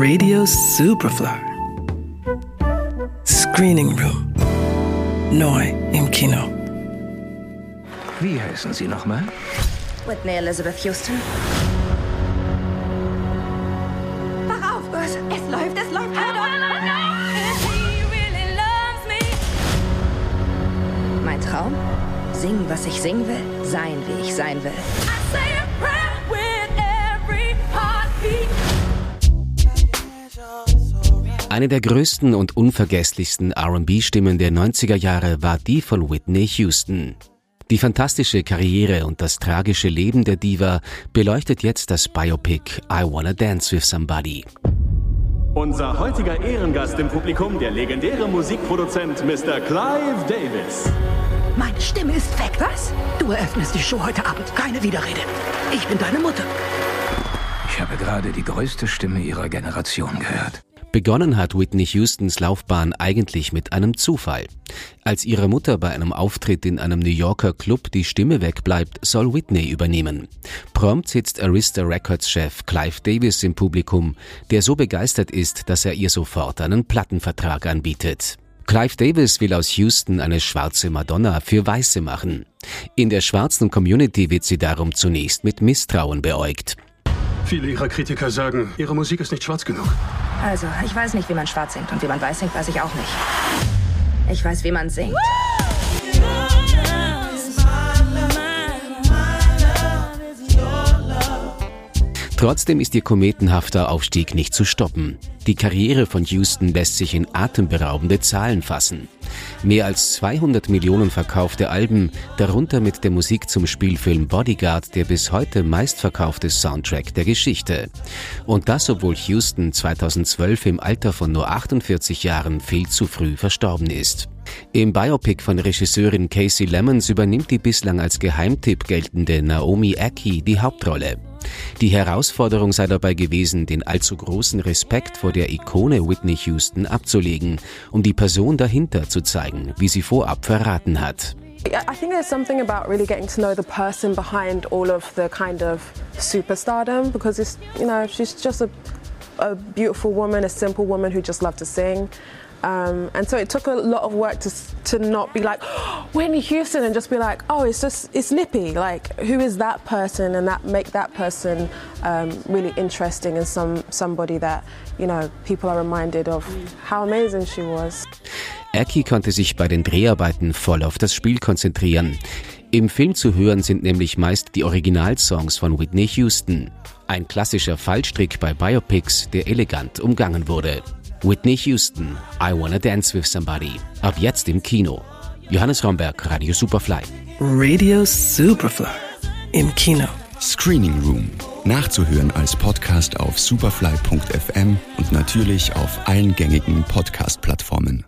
Radio Superfly. Screening Room. Neu im Kino. Wie heißen Sie nochmal? Whitney Elizabeth Houston. Wach auf, Gus. Es läuft, es läuft. Hör doch. Mein Traum? Singen, was ich singen will. Sein, wie ich sein will. Eine der größten und unvergesslichsten RB-Stimmen der 90er Jahre war die von Whitney Houston. Die fantastische Karriere und das tragische Leben der Diva beleuchtet jetzt das Biopic I Wanna Dance with Somebody. Unser heutiger Ehrengast im Publikum, der legendäre Musikproduzent Mr. Clive Davis. Meine Stimme ist weg. Was? Du eröffnest die Show heute Abend. Keine Widerrede. Ich bin deine Mutter. Ich habe gerade die größte Stimme Ihrer Generation gehört. Begonnen hat Whitney Houstons Laufbahn eigentlich mit einem Zufall. Als ihre Mutter bei einem Auftritt in einem New Yorker Club die Stimme wegbleibt, soll Whitney übernehmen. Prompt sitzt Arista Records Chef Clive Davis im Publikum, der so begeistert ist, dass er ihr sofort einen Plattenvertrag anbietet. Clive Davis will aus Houston eine schwarze Madonna für Weiße machen. In der schwarzen Community wird sie darum zunächst mit Misstrauen beäugt. Viele Ihrer Kritiker sagen, Ihre Musik ist nicht schwarz genug. Also, ich weiß nicht, wie man schwarz singt und wie man weiß singt, weiß ich auch nicht. Ich weiß, wie man singt. Trotzdem ist ihr kometenhafter Aufstieg nicht zu stoppen. Die Karriere von Houston lässt sich in atemberaubende Zahlen fassen. Mehr als 200 Millionen verkaufte Alben, darunter mit der Musik zum Spielfilm Bodyguard, der bis heute meistverkaufte Soundtrack der Geschichte. Und das, obwohl Houston 2012 im Alter von nur 48 Jahren viel zu früh verstorben ist. Im Biopic von Regisseurin Casey Lemons übernimmt die bislang als Geheimtipp geltende Naomi Aki die Hauptrolle. Die Herausforderung sei dabei gewesen, den allzu großen Respekt vor der Ikone Whitney Houston abzulegen, um die Person dahinter zu zeigen, wie sie vorab verraten hat. I think there's something about really getting to know the person behind all of the kind of superstardom because it's, you know, she's just a, a beautiful woman, a simple woman who just loved to sing. Um, and so it took a lot of work to to not be like oh, Whitney Houston and just be like, oh, it's just it's nippy. Like, who is that person, and that make that person um, really interesting and some somebody that you know people are reminded of how amazing she was. Aki konnte sich bei den Dreharbeiten voll auf das Spiel konzentrieren. Im Film zu hören sind nämlich meist die Originalsongs von Whitney Houston. Ein klassischer Fallstrick bei Biopics, der elegant umgangen wurde. Whitney Houston, I Wanna Dance with Somebody. Ab jetzt im Kino. Johannes Romberg, Radio Superfly. Radio Superfly. Im Kino. Screening Room. Nachzuhören als Podcast auf superfly.fm und natürlich auf allen gängigen Podcast-Plattformen.